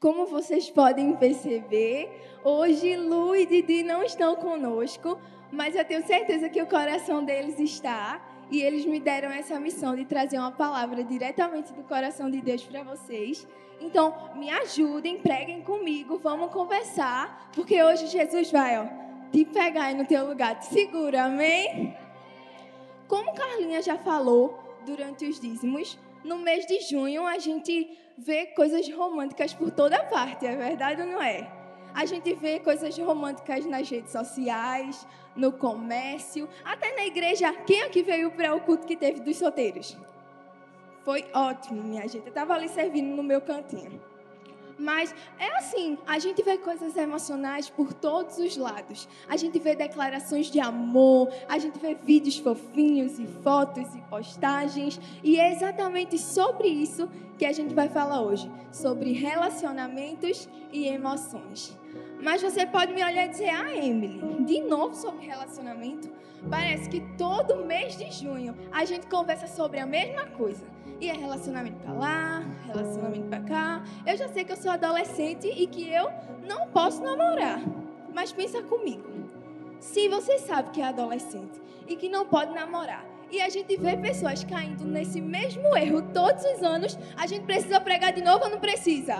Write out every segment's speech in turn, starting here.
Como vocês podem perceber, hoje Lu e Didi não estão conosco, mas eu tenho certeza que o coração deles está e eles me deram essa missão de trazer uma palavra diretamente do coração de Deus para vocês. Então, me ajudem, preguem comigo, vamos conversar, porque hoje Jesus vai, ó, te pegar aí no teu lugar, te segura, amém? Como Carlinha já falou durante os dízimos, no mês de junho a gente vê coisas românticas por toda parte, é verdade ou não é? A gente vê coisas românticas nas redes sociais, no comércio, até na igreja. Quem aqui veio para o culto que teve dos solteiros? Foi ótimo, minha gente. Eu estava ali servindo no meu cantinho. Mas é assim, a gente vê coisas emocionais por todos os lados. A gente vê declarações de amor, a gente vê vídeos fofinhos e fotos e postagens. E é exatamente sobre isso que a gente vai falar hoje, sobre relacionamentos e emoções. Mas você pode me olhar e dizer: "Ah, Emily, de novo sobre relacionamento?" Parece que todo mês de junho a gente conversa sobre a mesma coisa. E é relacionamento para lá, relacionamento para cá. Eu já sei que eu sou adolescente e que eu não posso namorar. Mas pensa comigo. Se você sabe que é adolescente e que não pode namorar, e a gente vê pessoas caindo nesse mesmo erro todos os anos, a gente precisa pregar de novo ou não precisa?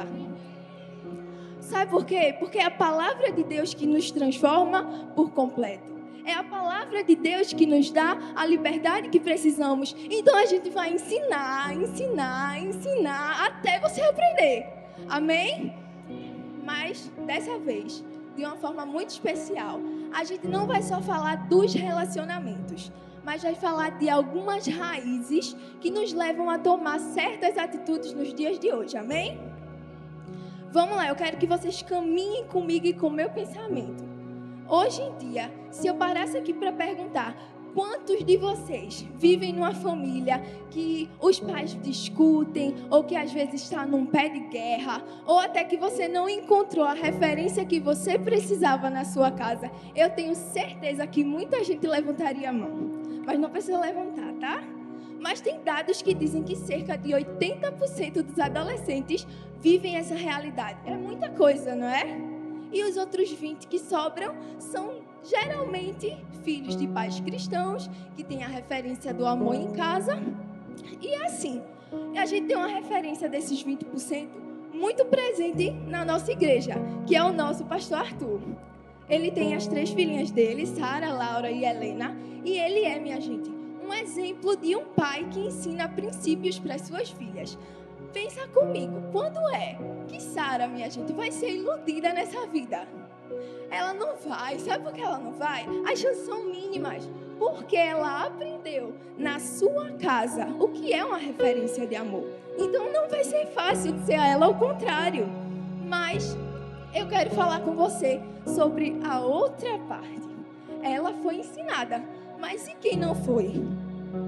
Sabe por quê? Porque é a palavra de Deus que nos transforma por completo. É a palavra de Deus que nos dá a liberdade que precisamos. Então a gente vai ensinar, ensinar, ensinar até você aprender. Amém? Mas dessa vez, de uma forma muito especial, a gente não vai só falar dos relacionamentos, mas vai falar de algumas raízes que nos levam a tomar certas atitudes nos dias de hoje. Amém? Vamos lá, eu quero que vocês caminhem comigo e com o meu pensamento. Hoje em dia, se eu parasse aqui para perguntar quantos de vocês vivem numa família que os pais discutem, ou que às vezes está num pé de guerra, ou até que você não encontrou a referência que você precisava na sua casa, eu tenho certeza que muita gente levantaria a mão. Mas não precisa levantar, tá? Mas tem dados que dizem que cerca de 80% dos adolescentes vivem essa realidade. É muita coisa, não é? E os outros 20 que sobram são geralmente filhos de pais cristãos, que têm a referência do amor em casa. E é assim, a gente tem uma referência desses 20% muito presente na nossa igreja, que é o nosso pastor Arthur. Ele tem as três filhinhas dele, Sara, Laura e Helena, e ele é, minha gente, um exemplo de um pai que ensina princípios para as suas filhas. Pensa comigo, quando é que Sara, minha gente, vai ser iludida nessa vida? Ela não vai. Sabe por que ela não vai? As chances são mínimas. Porque ela aprendeu na sua casa o que é uma referência de amor. Então não vai ser fácil dizer a ela o contrário. Mas eu quero falar com você sobre a outra parte. Ela foi ensinada, mas e quem não foi?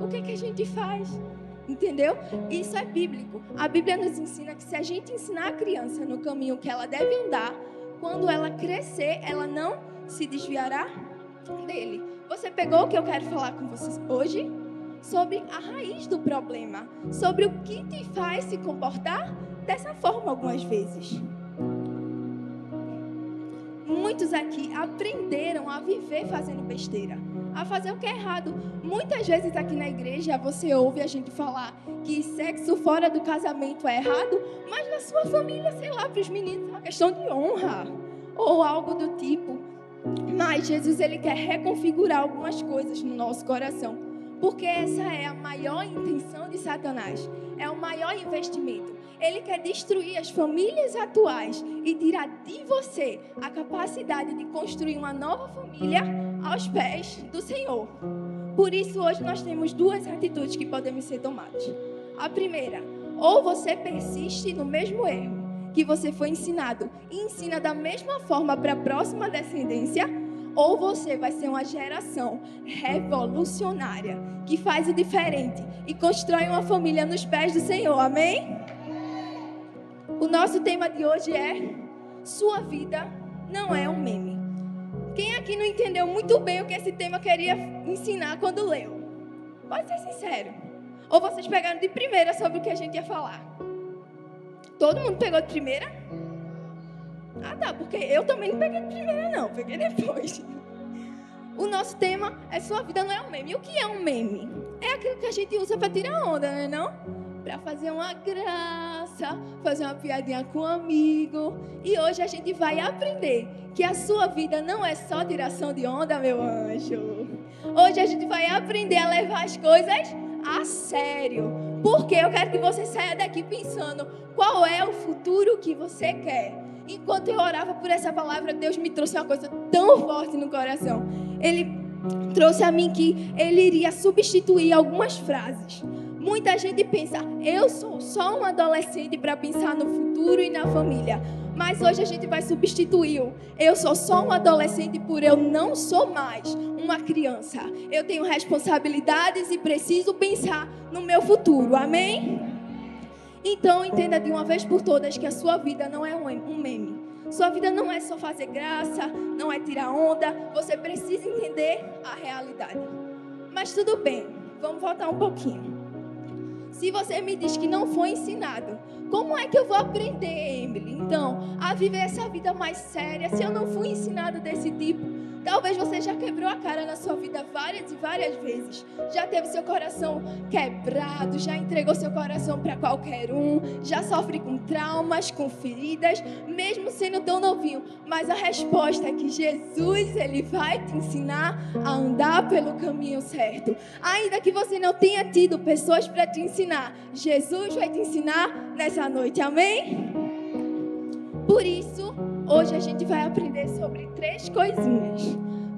O que, é que a gente faz? Entendeu? Isso é bíblico. A Bíblia nos ensina que se a gente ensinar a criança no caminho que ela deve andar, quando ela crescer, ela não se desviará dele. Você pegou o que eu quero falar com vocês hoje? Sobre a raiz do problema, sobre o que te faz se comportar dessa forma algumas vezes. Muitos aqui aprenderam a viver fazendo besteira a fazer o que é errado. Muitas vezes aqui na igreja você ouve a gente falar que sexo fora do casamento é errado, mas na sua família, sei lá, para os meninos é uma questão de honra ou algo do tipo. Mas Jesus ele quer reconfigurar algumas coisas no nosso coração, porque essa é a maior intenção de Satanás, é o maior investimento. Ele quer destruir as famílias atuais e tirar de você a capacidade de construir uma nova família aos pés do Senhor. Por isso, hoje nós temos duas atitudes que podem ser tomadas. A primeira, ou você persiste no mesmo erro que você foi ensinado e ensina da mesma forma para a próxima descendência, ou você vai ser uma geração revolucionária que faz o diferente e constrói uma família nos pés do Senhor. Amém? O nosso tema de hoje é: Sua vida não é um meme. Quem aqui não entendeu muito bem o que esse tema queria ensinar quando leu? Pode ser sincero. Ou vocês pegaram de primeira sobre o que a gente ia falar? Todo mundo pegou de primeira? Ah, tá, porque eu também não peguei de primeira, não, peguei depois. O nosso tema é Sua Vida Não é um Meme. E o que é um meme? É aquilo que a gente usa para tirar onda, não é não? Para fazer uma graça, fazer uma piadinha com um amigo. E hoje a gente vai aprender que a sua vida não é só tiração de onda, meu anjo. Hoje a gente vai aprender a levar as coisas a sério. Porque eu quero que você saia daqui pensando qual é o futuro que você quer. Enquanto eu orava por essa palavra, Deus me trouxe uma coisa tão forte no coração. Ele trouxe a mim que ele iria substituir algumas frases. Muita gente pensa, eu sou só um adolescente para pensar no futuro e na família. Mas hoje a gente vai substituir eu sou só um adolescente por eu não sou mais uma criança. Eu tenho responsabilidades e preciso pensar no meu futuro. Amém? Então entenda de uma vez por todas que a sua vida não é um meme. Sua vida não é só fazer graça, não é tirar onda. Você precisa entender a realidade. Mas tudo bem, vamos voltar um pouquinho. Se você me diz que não foi ensinado, como é que eu vou aprender, Emily? Então, a viver essa vida mais séria, se eu não fui ensinado desse tipo? Talvez você já quebrou a cara na sua vida várias e várias vezes. Já teve seu coração quebrado, já entregou seu coração para qualquer um, já sofre com traumas, com feridas, mesmo sendo tão novinho. Mas a resposta é que Jesus, ele vai te ensinar a andar pelo caminho certo. Ainda que você não tenha tido pessoas para te ensinar, Jesus vai te ensinar nessa noite. Amém? Por isso, Hoje a gente vai aprender sobre três coisinhas.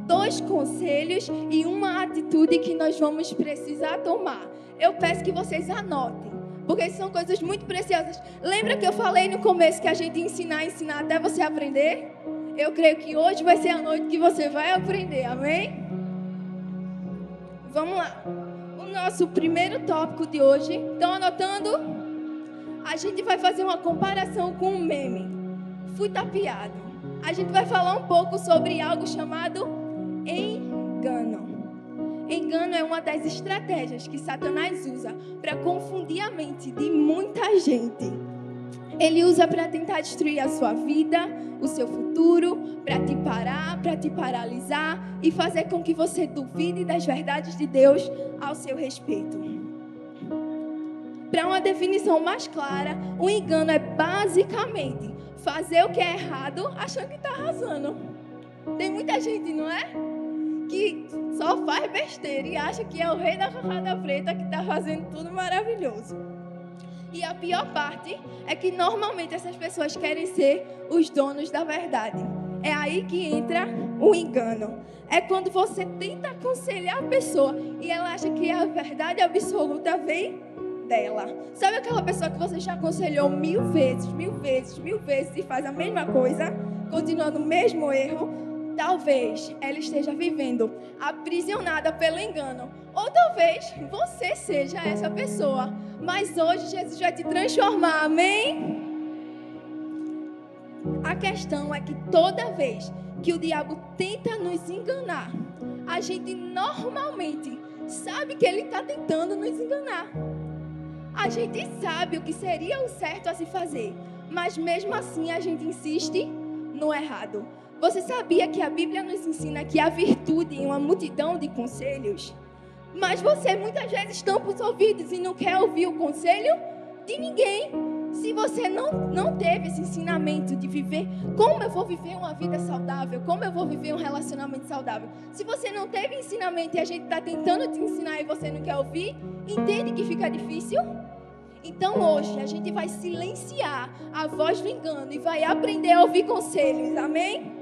Dois conselhos e uma atitude que nós vamos precisar tomar. Eu peço que vocês anotem, porque são coisas muito preciosas. Lembra que eu falei no começo que a gente ensinar, ensinar até você aprender? Eu creio que hoje vai ser a noite que você vai aprender, amém? Vamos lá. O nosso primeiro tópico de hoje, estão anotando? A gente vai fazer uma comparação com um meme fui tapeado. A gente vai falar um pouco sobre algo chamado engano. Engano é uma das estratégias que Satanás usa para confundir a mente de muita gente. Ele usa para tentar destruir a sua vida, o seu futuro, para te parar, para te paralisar e fazer com que você duvide das verdades de Deus ao seu respeito. Para uma definição mais clara, o engano é basicamente fazer o que é errado achando que está arrasando. Tem muita gente, não é? Que só faz besteira e acha que é o rei da cocada preta que está fazendo tudo maravilhoso. E a pior parte é que normalmente essas pessoas querem ser os donos da verdade. É aí que entra o engano. É quando você tenta aconselhar a pessoa e ela acha que a verdade absoluta vem dela. Sabe aquela pessoa que você já aconselhou mil vezes, mil vezes, mil vezes e faz a mesma coisa, continuando o mesmo erro? Talvez ela esteja vivendo aprisionada pelo engano. Ou talvez você seja essa pessoa. Mas hoje Jesus vai te transformar, amém? A questão é que toda vez que o diabo tenta nos enganar, a gente normalmente sabe que ele está tentando nos enganar. A gente sabe o que seria o certo a se fazer, mas mesmo assim a gente insiste no errado. Você sabia que a Bíblia nos ensina que há virtude em uma multidão de conselhos? Mas você muitas vezes tampa os ouvidos e não quer ouvir o conselho de ninguém. Se você não, não teve esse ensinamento de viver, como eu vou viver uma vida saudável, como eu vou viver um relacionamento saudável. Se você não teve ensinamento e a gente está tentando te ensinar e você não quer ouvir, entende que fica difícil? Então hoje a gente vai silenciar a voz do engano e vai aprender a ouvir conselhos. Amém?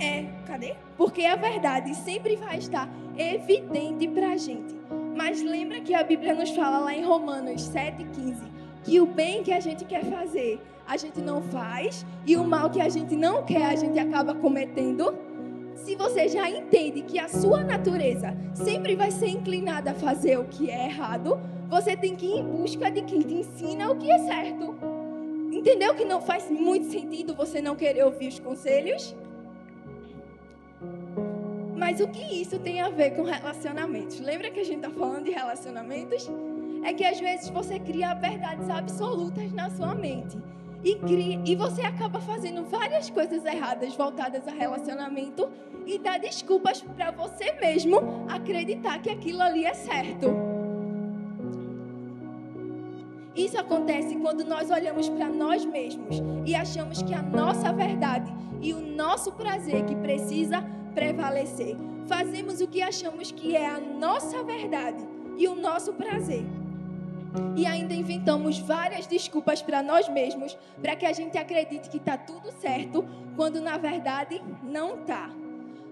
É, cadê? Porque a verdade sempre vai estar evidente para a gente. Mas lembra que a Bíblia nos fala lá em Romanos 7,15 que o bem que a gente quer fazer, a gente não faz, e o mal que a gente não quer, a gente acaba cometendo. Se você já entende que a sua natureza sempre vai ser inclinada a fazer o que é errado, você tem que ir em busca de quem te ensina o que é certo. Entendeu que não faz muito sentido você não querer ouvir os conselhos? Mas o que isso tem a ver com relacionamentos? Lembra que a gente está falando de relacionamentos? É que às vezes você cria verdades absolutas na sua mente. e, cria, e você acaba fazendo várias coisas erradas voltadas a relacionamento e dá desculpas para você mesmo acreditar que aquilo ali é certo. Isso acontece quando nós olhamos para nós mesmos e achamos que a nossa verdade e o nosso prazer que precisa prevalecer. Fazemos o que achamos que é a nossa verdade e o nosso prazer e ainda inventamos várias desculpas para nós mesmos para que a gente acredite que está tudo certo, quando na verdade não está.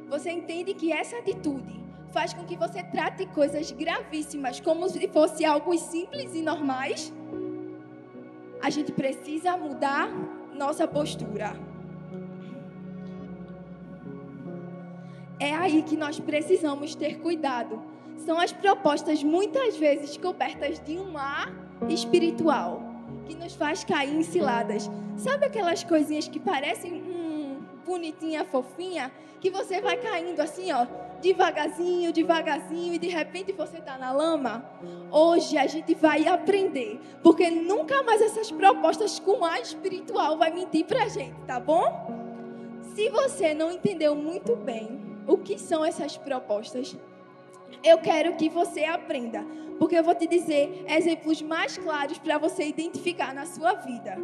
Você entende que essa atitude faz com que você trate coisas gravíssimas como se fosse algo simples e normais? A gente precisa mudar nossa postura. É aí que nós precisamos ter cuidado são as propostas muitas vezes cobertas de um ar espiritual que nos faz cair em ciladas. Sabe aquelas coisinhas que parecem hum, bonitinha, fofinha, que você vai caindo assim, ó, devagarzinho, devagarzinho e de repente você está na lama? Hoje a gente vai aprender, porque nunca mais essas propostas com ar espiritual vai mentir pra gente, tá bom? Se você não entendeu muito bem o que são essas propostas, eu quero que você aprenda, porque eu vou te dizer exemplos mais claros para você identificar na sua vida.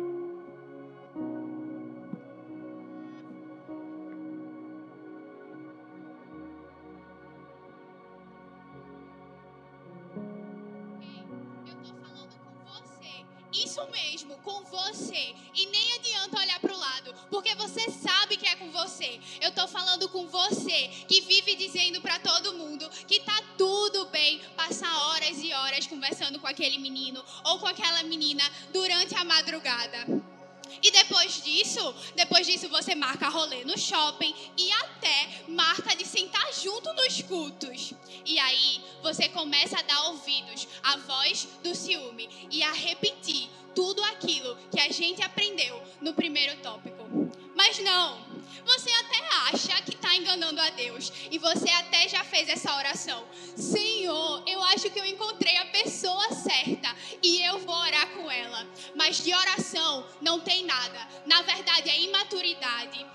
Isso mesmo, com você. E nem adianta olhar para o lado, porque você sabe que é com você. Eu estou falando com você que vive dizendo para todo mundo que tá tudo bem passar horas e horas conversando com aquele menino ou com aquela menina durante a madrugada. E depois disso, depois disso você marca rolê no shopping e até marca de sentar junto nos cultos. E aí você começa a dar ouvidos à voz do ciúme e a repetir tudo aquilo que a gente aprendeu no primeiro tópico. Mas não, você até acha que está enganando a Deus e você até já fez essa oração. Senhor, eu acho que eu encontrei a pessoa certa e eu vou orar com ela. Mas de oração não tem nada. Na verdade, é imaturidade,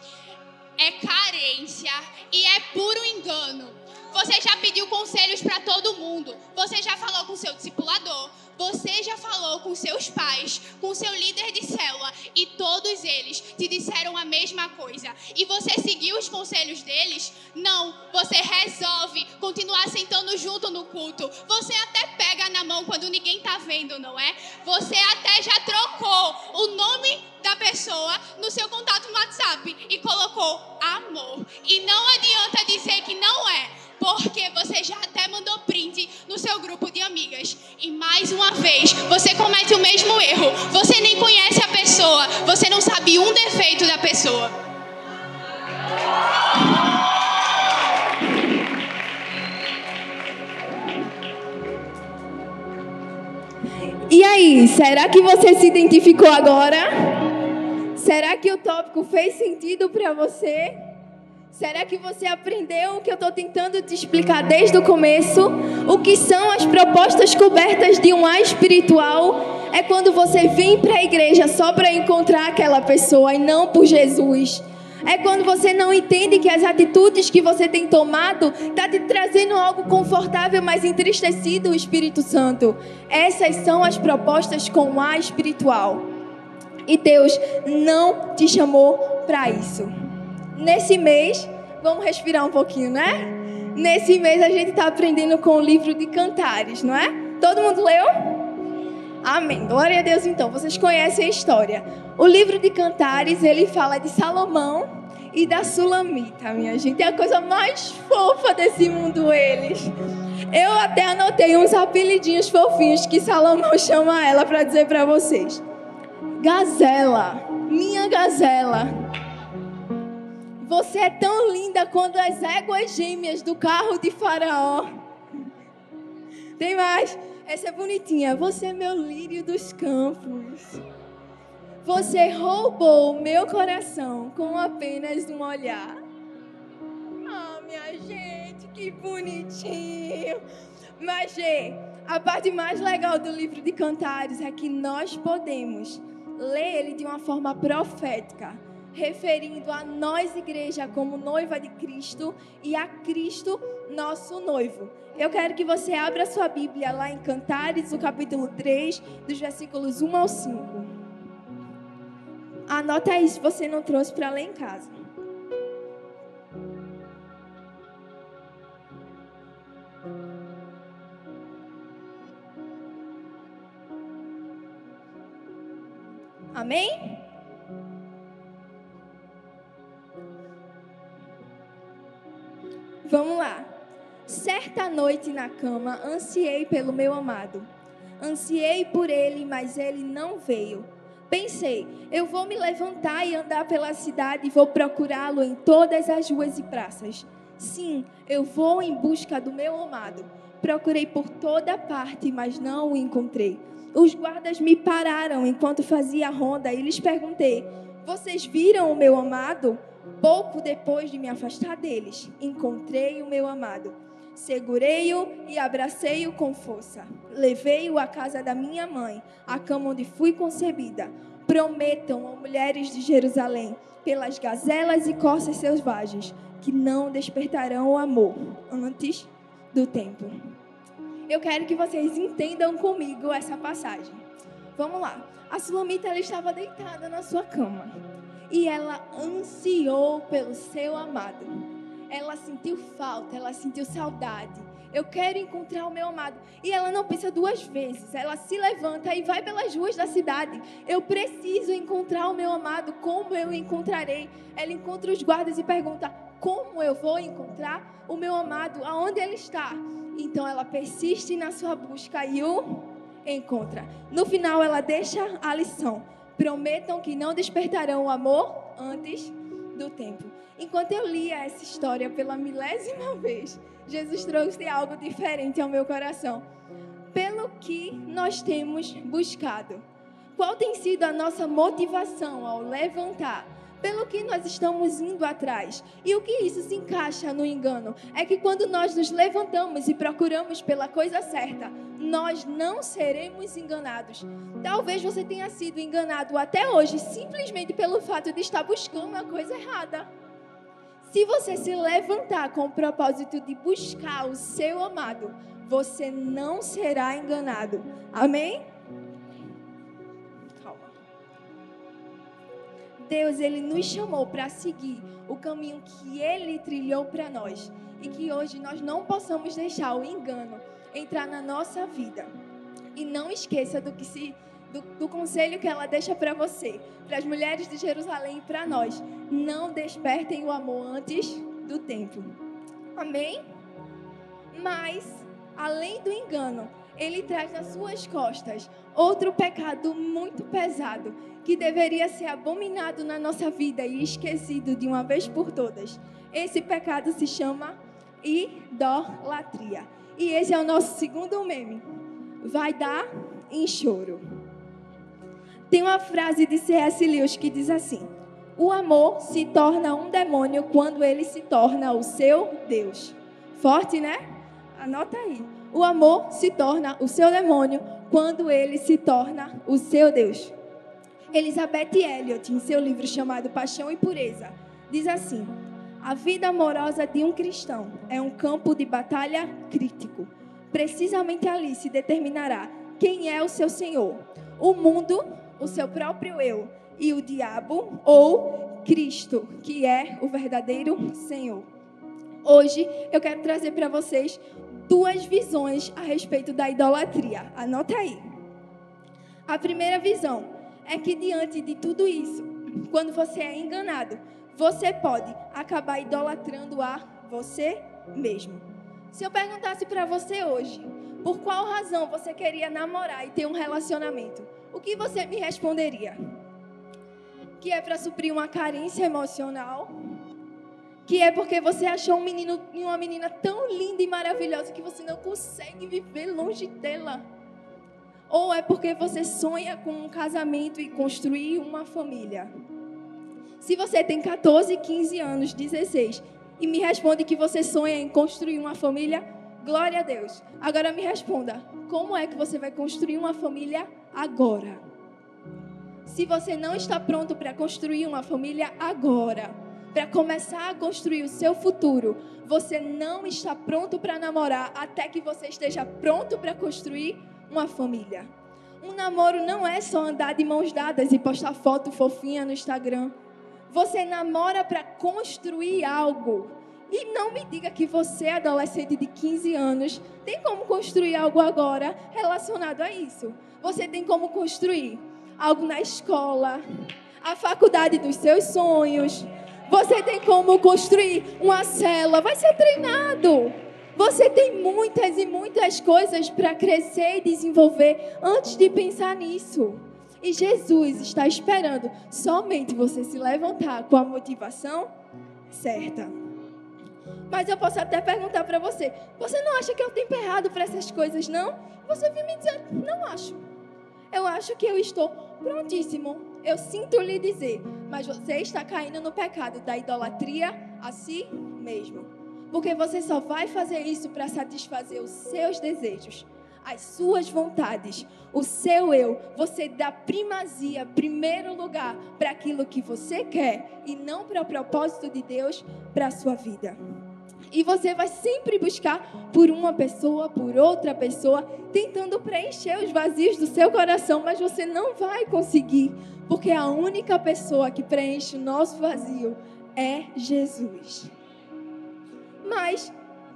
é carência e é puro engano. Você já pediu conselhos para todo mundo. Você já falou com seu discipulador. Você já falou com seus pais, com seu líder de célula e todos eles te disseram a mesma coisa. E você seguiu os conselhos deles? Não. Você resolve continuar sentando junto no culto. Você até pega na mão quando ninguém tá vendo, não é? Você até já trocou o nome da pessoa no seu contato no WhatsApp e colocou amor. E não adianta dizer que não é porque você já até mandou print no seu grupo de amigas. E mais uma vez, você comete o mesmo erro. Você nem conhece a pessoa, você não sabe um defeito da pessoa. E aí, será que você se identificou agora? Será que o tópico fez sentido para você? Será que você aprendeu o que eu estou tentando te explicar desde o começo? O que são as propostas cobertas de um ar espiritual? É quando você vem para a igreja só para encontrar aquela pessoa e não por Jesus. É quando você não entende que as atitudes que você tem tomado tá te trazendo algo confortável, mas entristecido o Espírito Santo. Essas são as propostas com o ar espiritual. E Deus não te chamou para isso. Nesse mês, vamos respirar um pouquinho, né? Nesse mês a gente está aprendendo com o livro de Cantares, não é? Todo mundo leu? Amém. Glória a Deus então. Vocês conhecem a história. O livro de Cantares, ele fala de Salomão e da Sulamita, minha gente. É a coisa mais fofa desse mundo eles. Eu até anotei uns apelidinhos fofinhos que Salomão chama ela para dizer para vocês. Gazela, minha gazela. Você é tão linda quanto as éguas gêmeas do carro de Faraó. Tem mais. Essa é bonitinha. Você é meu lírio dos campos. Você roubou meu coração com apenas um olhar. Ah, oh, minha gente, que bonitinho. Mas, Gê, a parte mais legal do livro de Cantares é que nós podemos lê ele de uma forma profética, referindo a nós, igreja, como noiva de Cristo e a Cristo, nosso noivo. Eu quero que você abra sua Bíblia lá em Cantares, o capítulo 3, dos versículos 1 ao 5. Anota aí se você não trouxe para ler em casa. Amém? Vamos lá. Certa noite na cama, ansiei pelo meu amado. Ansiei por ele, mas ele não veio. Pensei, eu vou me levantar e andar pela cidade e vou procurá-lo em todas as ruas e praças. Sim, eu vou em busca do meu amado. Procurei por toda parte, mas não o encontrei. Os guardas me pararam enquanto fazia a ronda e lhes perguntei: Vocês viram o meu amado? Pouco depois de me afastar deles, encontrei o meu amado. Segurei-o e abracei-o com força. Levei-o à casa da minha mãe, a cama onde fui concebida. Prometam, ó mulheres de Jerusalém, pelas gazelas e corças selvagens, que não despertarão o amor antes do tempo eu quero que vocês entendam comigo essa passagem. Vamos lá. A Sulamita ela estava deitada na sua cama e ela ansiou pelo seu amado. Ela sentiu falta, ela sentiu saudade. Eu quero encontrar o meu amado. E ela não pensa duas vezes. Ela se levanta e vai pelas ruas da cidade. Eu preciso encontrar o meu amado. Como eu encontrarei? Ela encontra os guardas e pergunta: Como eu vou encontrar o meu amado? Aonde ele está? Então ela persiste na sua busca e o encontra. No final, ela deixa a lição: prometam que não despertarão o amor antes do tempo. Enquanto eu lia essa história pela milésima vez, Jesus trouxe algo diferente ao meu coração. Pelo que nós temos buscado. Qual tem sido a nossa motivação ao levantar pelo que nós estamos indo atrás. E o que isso se encaixa no engano? É que quando nós nos levantamos e procuramos pela coisa certa, nós não seremos enganados. Talvez você tenha sido enganado até hoje simplesmente pelo fato de estar buscando a coisa errada. Se você se levantar com o propósito de buscar o seu amado, você não será enganado. Amém? Deus ele nos chamou para seguir o caminho que ele trilhou para nós e que hoje nós não possamos deixar o engano entrar na nossa vida. E não esqueça do que se do, do conselho que ela deixa para você, para as mulheres de Jerusalém e para nós. Não despertem o amor antes do tempo. Amém? Mas, além do engano, ele traz nas suas costas outro pecado muito pesado que deveria ser abominado na nossa vida e esquecido de uma vez por todas. Esse pecado se chama idolatria. E esse é o nosso segundo meme. Vai dar em choro. Tem uma frase de C.S. Lewis que diz assim: O amor se torna um demônio quando ele se torna o seu Deus. Forte, né? Anota aí o amor se torna o seu demônio quando ele se torna o seu Deus. Elizabeth Elliot, em seu livro chamado Paixão e Pureza, diz assim: A vida amorosa de um cristão é um campo de batalha crítico. Precisamente ali se determinará quem é o seu Senhor: o mundo, o seu próprio eu, e o diabo ou Cristo, que é o verdadeiro Senhor. Hoje eu quero trazer para vocês duas visões a respeito da idolatria. Anota aí. A primeira visão é que diante de tudo isso, quando você é enganado, você pode acabar idolatrando a você mesmo. Se eu perguntasse para você hoje, por qual razão você queria namorar e ter um relacionamento, o que você me responderia? Que é para suprir uma carência emocional, que é porque você achou um menino e uma menina tão linda e maravilhosa que você não consegue viver longe dela. Ou é porque você sonha com um casamento e construir uma família. Se você tem 14, 15 anos, 16 e me responde que você sonha em construir uma família, glória a Deus. Agora me responda, como é que você vai construir uma família agora? Se você não está pronto para construir uma família agora, para começar a construir o seu futuro, você não está pronto para namorar até que você esteja pronto para construir uma família. Um namoro não é só andar de mãos dadas e postar foto fofinha no Instagram. Você namora para construir algo. E não me diga que você, adolescente de 15 anos, tem como construir algo agora relacionado a isso. Você tem como construir algo na escola, a faculdade dos seus sonhos. Você tem como construir uma cela, vai ser treinado. Você tem muitas e muitas coisas para crescer e desenvolver antes de pensar nisso. E Jesus está esperando somente você se levantar com a motivação certa. Mas eu posso até perguntar para você: você não acha que eu tenho errado para essas coisas, não? Você vem me dizer: não acho. Eu acho que eu estou prontíssimo. Eu sinto lhe dizer, mas você está caindo no pecado da idolatria a si mesmo. Porque você só vai fazer isso para satisfazer os seus desejos, as suas vontades, o seu eu. Você dá primazia, primeiro lugar, para aquilo que você quer e não para o propósito de Deus para a sua vida. E você vai sempre buscar por uma pessoa, por outra pessoa, tentando preencher os vazios do seu coração, mas você não vai conseguir, porque a única pessoa que preenche o nosso vazio é Jesus. Mas,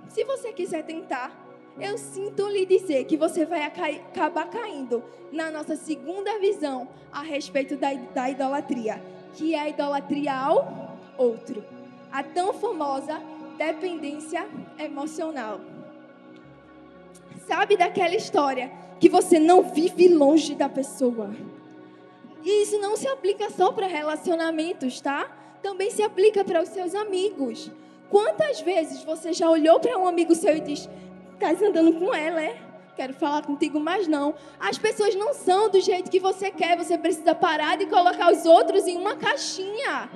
se você quiser tentar, eu sinto lhe dizer que você vai acabar caindo na nossa segunda visão a respeito da, da idolatria, que é a idolatria ao outro. A tão famosa dependência emocional. Sabe daquela história que você não vive longe da pessoa? E isso não se aplica só para relacionamentos, tá? Também se aplica para os seus amigos. Quantas vezes você já olhou para um amigo seu e diz: Estás andando com ela, é? Quero falar contigo, mas não. As pessoas não são do jeito que você quer. Você precisa parar de colocar os outros em uma caixinha.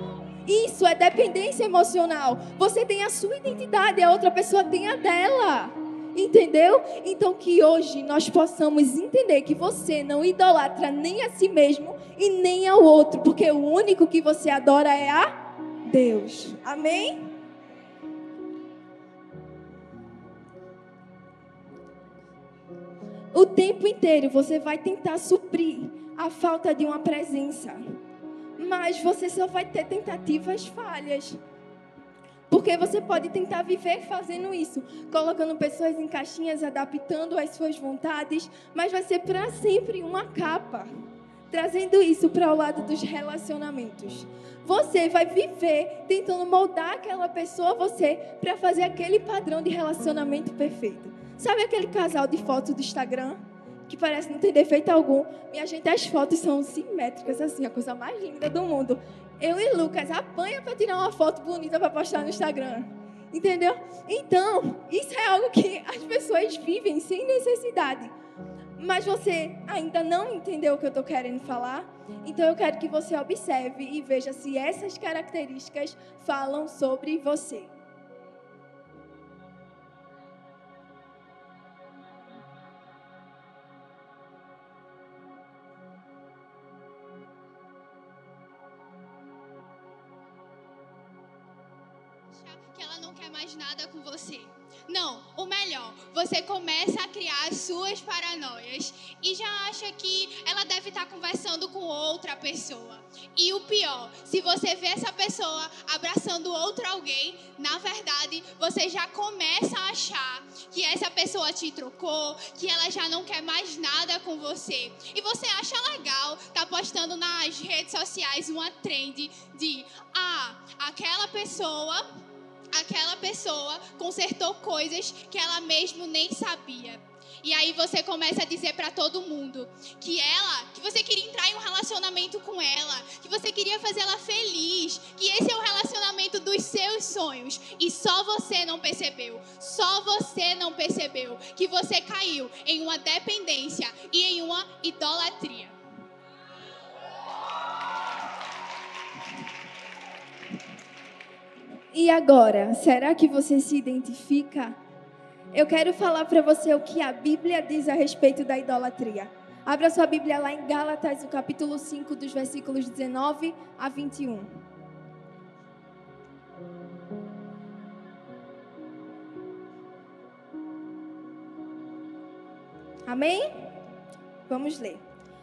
Isso é dependência emocional. Você tem a sua identidade, a outra pessoa tem a dela. Entendeu? Então que hoje nós possamos entender que você não idolatra nem a si mesmo e nem ao outro, porque o único que você adora é a Deus. Amém? O tempo inteiro você vai tentar suprir a falta de uma presença. Mas você só vai ter tentativas falhas. Porque você pode tentar viver fazendo isso, colocando pessoas em caixinhas, adaptando as suas vontades, mas vai ser para sempre uma capa. Trazendo isso para o lado dos relacionamentos. Você vai viver tentando moldar aquela pessoa você para fazer aquele padrão de relacionamento perfeito. Sabe aquele casal de fotos do Instagram? Que parece não ter defeito algum. Minha gente, as fotos são simétricas, assim, a coisa mais linda do mundo. Eu e Lucas apanha para tirar uma foto bonita para postar no Instagram. Entendeu? Então, isso é algo que as pessoas vivem sem necessidade. Mas você ainda não entendeu o que eu estou querendo falar? Então eu quero que você observe e veja se essas características falam sobre você. Mais nada com você. Não, o melhor, você começa a criar as suas paranoias e já acha que ela deve estar conversando com outra pessoa. E o pior, se você vê essa pessoa abraçando outro alguém, na verdade, você já começa a achar que essa pessoa te trocou, que ela já não quer mais nada com você. E você acha legal tá postando nas redes sociais uma trend de ah, aquela pessoa aquela pessoa consertou coisas que ela mesmo nem sabia. E aí você começa a dizer para todo mundo que ela, que você queria entrar em um relacionamento com ela, que você queria fazer ela feliz, que esse é o relacionamento dos seus sonhos. E só você não percebeu, só você não percebeu que você caiu em uma dependência e em uma idolatria. E agora, será que você se identifica? Eu quero falar para você o que a Bíblia diz a respeito da idolatria. Abra sua Bíblia lá em Gálatas, o capítulo 5, dos versículos 19 a 21. Amém? Vamos ler.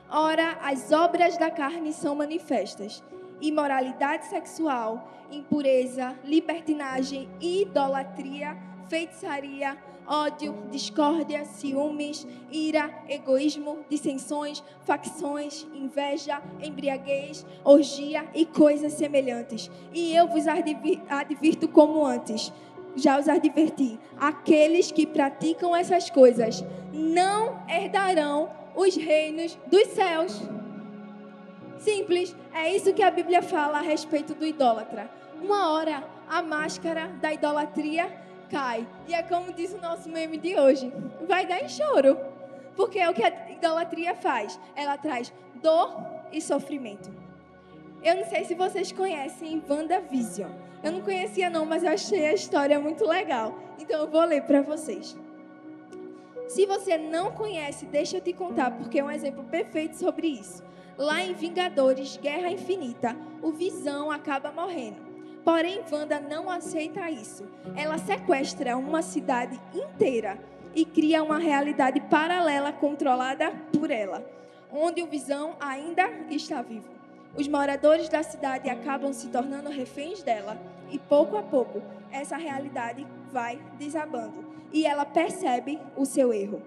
Ora, as obras da carne são manifestas: imoralidade sexual, impureza, libertinagem, idolatria, feitiçaria, ódio, discórdia, ciúmes, ira, egoísmo, dissensões, facções, inveja, embriaguez, orgia e coisas semelhantes. E eu vos advirto como antes. Já os adverti: aqueles que praticam essas coisas não herdarão os reinos dos céus. Simples, é isso que a Bíblia fala a respeito do idólatra. Uma hora a máscara da idolatria cai. E é como diz o nosso meme de hoje: vai dar em choro. Porque é o que a idolatria faz. Ela traz dor e sofrimento. Eu não sei se vocês conhecem WandaVision. Eu não conhecia não, mas eu achei a história muito legal. Então eu vou ler para vocês. Se você não conhece, deixa eu te contar, porque é um exemplo perfeito sobre isso. Lá em Vingadores, Guerra Infinita, o Visão acaba morrendo. Porém, Wanda não aceita isso. Ela sequestra uma cidade inteira e cria uma realidade paralela controlada por ela, onde o Visão ainda está vivo. Os moradores da cidade acabam se tornando reféns dela e pouco a pouco essa realidade vai desabando e ela percebe o seu erro.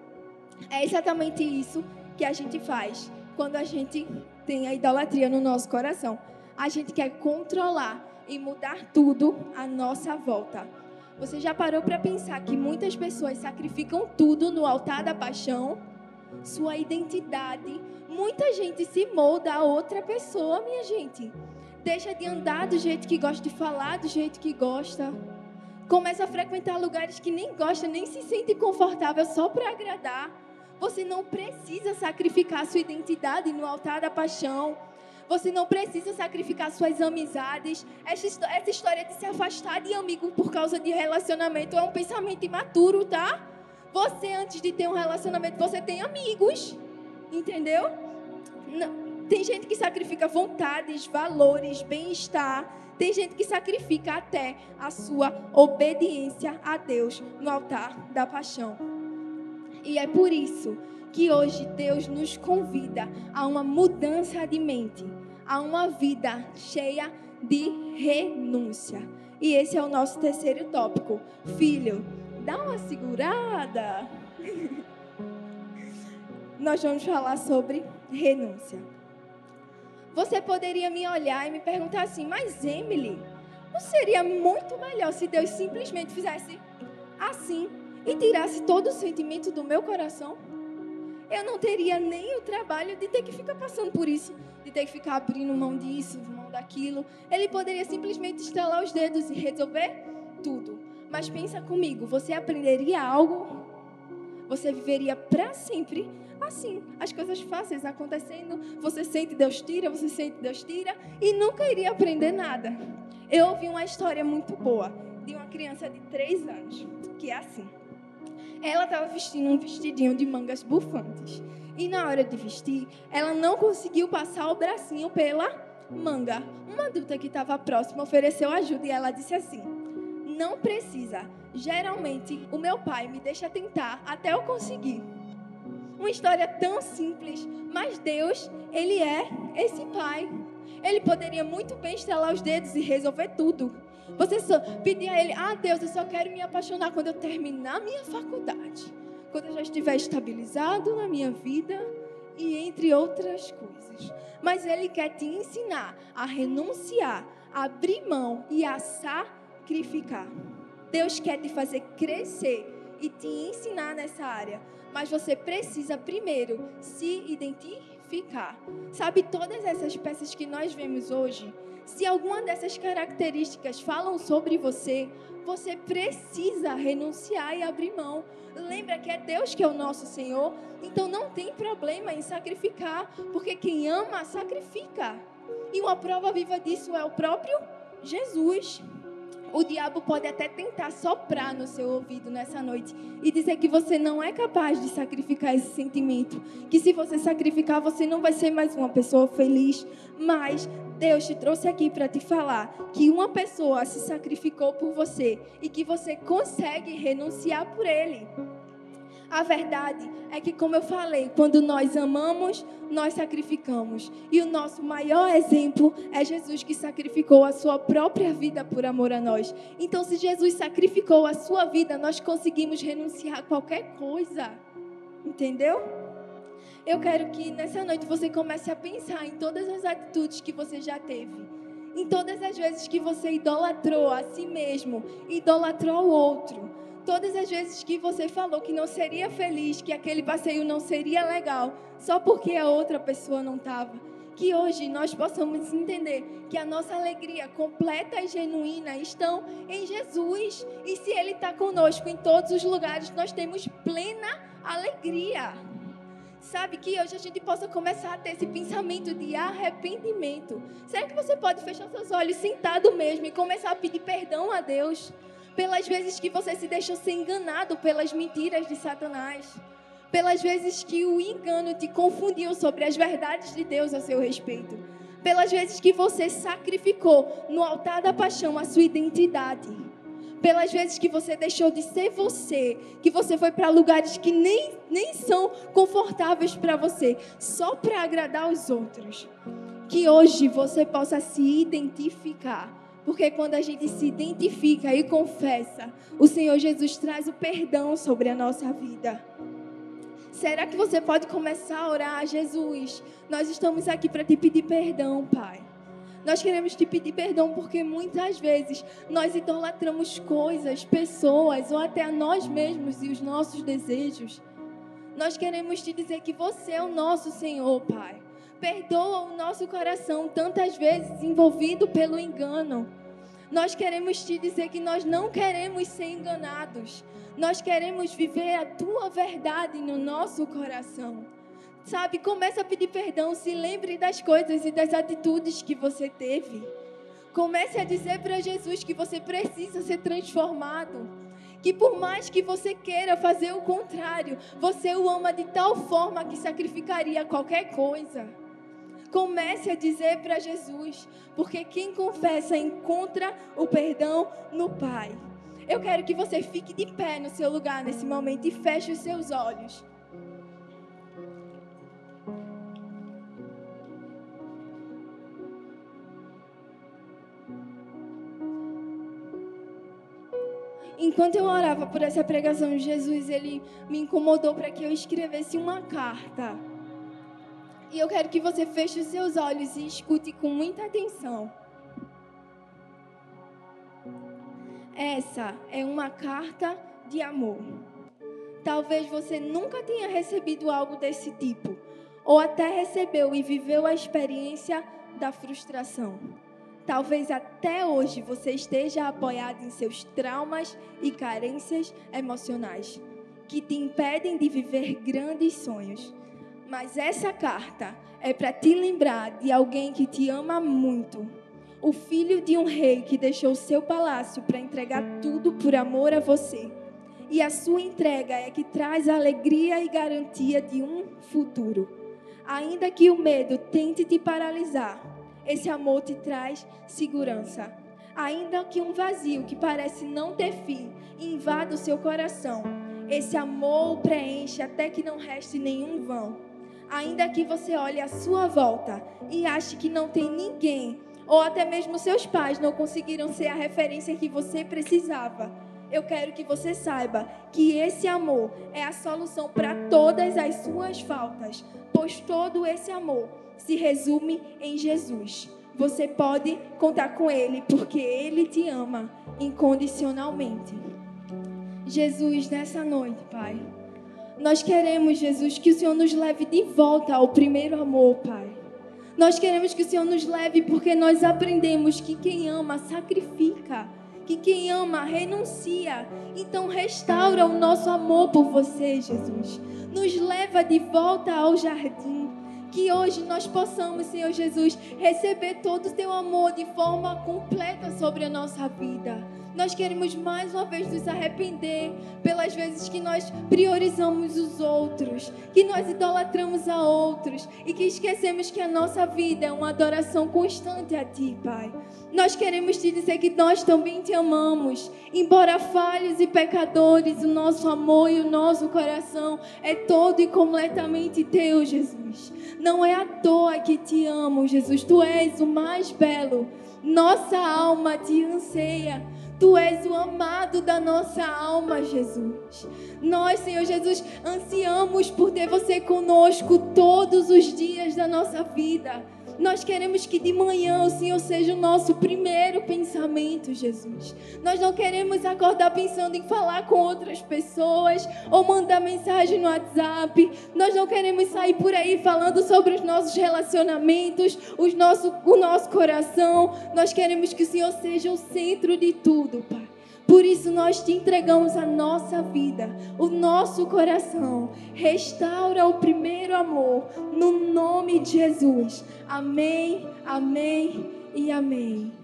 É exatamente isso que a gente faz quando a gente tem a idolatria no nosso coração. A gente quer controlar e mudar tudo à nossa volta. Você já parou para pensar que muitas pessoas sacrificam tudo no altar da paixão? Sua identidade. Muita gente se molda a outra pessoa, minha gente. Deixa de andar do jeito que gosta, de falar do jeito que gosta Começa a frequentar lugares que nem gosta, nem se sente confortável só para agradar. Você não precisa sacrificar sua identidade no altar da paixão. Você não precisa sacrificar suas amizades. Essa história de se afastar de amigo por causa de relacionamento é um pensamento imaturo, tá? Você, antes de ter um relacionamento, você tem amigos. Entendeu? Tem gente que sacrifica vontades, valores, bem-estar tem gente que sacrifica até a sua obediência a Deus no altar da paixão. E é por isso que hoje Deus nos convida a uma mudança de mente, a uma vida cheia de renúncia. E esse é o nosso terceiro tópico. Filho, dá uma segurada. Nós vamos falar sobre renúncia. Você poderia me olhar e me perguntar assim: Mas Emily, não seria muito melhor se Deus simplesmente fizesse assim e tirasse todo o sentimento do meu coração? Eu não teria nem o trabalho de ter que ficar passando por isso, de ter que ficar abrindo mão disso, mão daquilo. Ele poderia simplesmente estalar os dedos e resolver tudo. Mas pensa comigo, você aprenderia algo? Você viveria para sempre assim, as coisas fáceis acontecendo, você sente Deus tira, você sente Deus tira e nunca iria aprender nada. Eu ouvi uma história muito boa de uma criança de 3 anos, que é assim. Ela estava vestindo um vestidinho de mangas bufantes. E na hora de vestir, ela não conseguiu passar o bracinho pela manga. Uma adulta que estava próxima ofereceu ajuda e ela disse assim: Não precisa. Geralmente, o meu pai me deixa tentar até eu conseguir. Uma história tão simples, mas Deus, Ele é esse Pai. Ele poderia muito bem estalar os dedos e resolver tudo. Você só pedir a Ele, ah Deus, eu só quero me apaixonar quando eu terminar minha faculdade. Quando eu já estiver estabilizado na minha vida e entre outras coisas. Mas Ele quer te ensinar a renunciar, a abrir mão e a sacrificar. Deus quer te fazer crescer e te ensinar nessa área mas você precisa primeiro se identificar. Sabe, todas essas peças que nós vemos hoje, se alguma dessas características falam sobre você, você precisa renunciar e abrir mão. Lembra que é Deus que é o nosso Senhor, então não tem problema em sacrificar, porque quem ama sacrifica. E uma prova viva disso é o próprio Jesus. o diabo pode até tentar soprar no seu ouvido nessa noite e dizer que você não é capaz de sacrificar esse sentimento, que se você sacrificar você não vai ser mais uma pessoa feliz, mas Deus te trouxe aqui para te falar que uma pessoa se sacrificou por você e que você consegue renunciar por ele. A verdade é que, como eu falei, quando nós amamos, nós sacrificamos. E o nosso maior exemplo é Jesus que sacrificou a sua própria vida por amor a nós. Então, se Jesus sacrificou a sua vida, nós conseguimos renunciar a qualquer coisa. Entendeu? Eu quero que nessa noite você comece a pensar em todas as atitudes que você já teve. Em todas as vezes que você idolatrou a si mesmo, idolatrou o outro Todas as vezes que você falou que não seria feliz, que aquele passeio não seria legal, só porque a outra pessoa não estava. Que hoje nós possamos entender que a nossa alegria completa e genuína estão em Jesus. E se Ele está conosco em todos os lugares, nós temos plena alegria. Sabe que hoje a gente possa começar a ter esse pensamento de arrependimento. Será que você pode fechar seus olhos sentado mesmo e começar a pedir perdão a Deus? pelas vezes que você se deixou ser enganado pelas mentiras de Satanás, pelas vezes que o engano te confundiu sobre as verdades de Deus a seu respeito, pelas vezes que você sacrificou no altar da paixão a sua identidade, pelas vezes que você deixou de ser você, que você foi para lugares que nem, nem são confortáveis para você, só para agradar os outros. Que hoje você possa se identificar porque quando a gente se identifica e confessa, o Senhor Jesus traz o perdão sobre a nossa vida. Será que você pode começar a orar, Jesus? Nós estamos aqui para te pedir perdão, Pai. Nós queremos te pedir perdão porque muitas vezes nós idolatramos coisas, pessoas ou até a nós mesmos e os nossos desejos. Nós queremos te dizer que você é o nosso Senhor, Pai. Perdoa o nosso coração tantas vezes envolvido pelo engano. Nós queremos te dizer que nós não queremos ser enganados. Nós queremos viver a tua verdade no nosso coração. Sabe, começa a pedir perdão, se lembre das coisas e das atitudes que você teve. Comece a dizer para Jesus que você precisa ser transformado. Que por mais que você queira fazer o contrário, você o ama de tal forma que sacrificaria qualquer coisa. Comece a dizer para Jesus, porque quem confessa encontra o perdão no Pai. Eu quero que você fique de pé no seu lugar nesse momento e feche os seus olhos. Enquanto eu orava por essa pregação, Jesus ele me incomodou para que eu escrevesse uma carta e eu quero que você feche os seus olhos e escute com muita atenção. Essa é uma carta de amor. Talvez você nunca tenha recebido algo desse tipo, ou até recebeu e viveu a experiência da frustração. Talvez até hoje você esteja apoiado em seus traumas e carências emocionais, que te impedem de viver grandes sonhos. Mas essa carta é para te lembrar de alguém que te ama muito. O filho de um rei que deixou seu palácio para entregar tudo por amor a você. E a sua entrega é que traz alegria e garantia de um futuro. Ainda que o medo tente te paralisar, esse amor te traz segurança. Ainda que um vazio que parece não ter fim invada o seu coração, esse amor o preenche até que não reste nenhum vão ainda que você olhe à sua volta e ache que não tem ninguém, ou até mesmo seus pais não conseguiram ser a referência que você precisava, eu quero que você saiba que esse amor é a solução para todas as suas faltas, pois todo esse amor se resume em Jesus. Você pode contar com Ele, porque Ele te ama incondicionalmente. Jesus, nessa noite, Pai. Nós queremos, Jesus, que o Senhor nos leve de volta ao primeiro amor, Pai. Nós queremos que o Senhor nos leve porque nós aprendemos que quem ama sacrifica, que quem ama renuncia. Então restaura o nosso amor por você, Jesus. Nos leva de volta ao jardim. Que hoje nós possamos, Senhor Jesus, receber todo o teu amor de forma completa sobre a nossa vida Nós queremos mais uma vez nos arrepender pelas vezes que nós priorizamos os outros, que nós idolatramos a outros e que esquecemos que a nossa vida é uma adoração constante a Ti, Pai. Nós queremos te dizer que nós também te amamos, embora falhos e pecadores, o nosso amor e o nosso coração é todo e completamente Teu, Jesus. Não é à toa que te amo, Jesus. Tu és o mais belo. Nossa alma te anseia. Tu és o amado da nossa alma, Jesus. Nós, Senhor Jesus, ansiamos por ter você conosco todos os dias da nossa vida. Nós queremos que de manhã o Senhor seja o nosso primeiro pensamento, Jesus. Nós não queremos acordar pensando em falar com outras pessoas ou mandar mensagem no WhatsApp. Nós não queremos sair por aí falando sobre os nossos relacionamentos, os nosso, o nosso coração. Nós queremos que o Senhor seja o centro de tudo, Pai. Por isso nós te entregamos a nossa vida, o nosso coração. Restaura o primeiro amor, no nome de Jesus. Amém, amém e amém.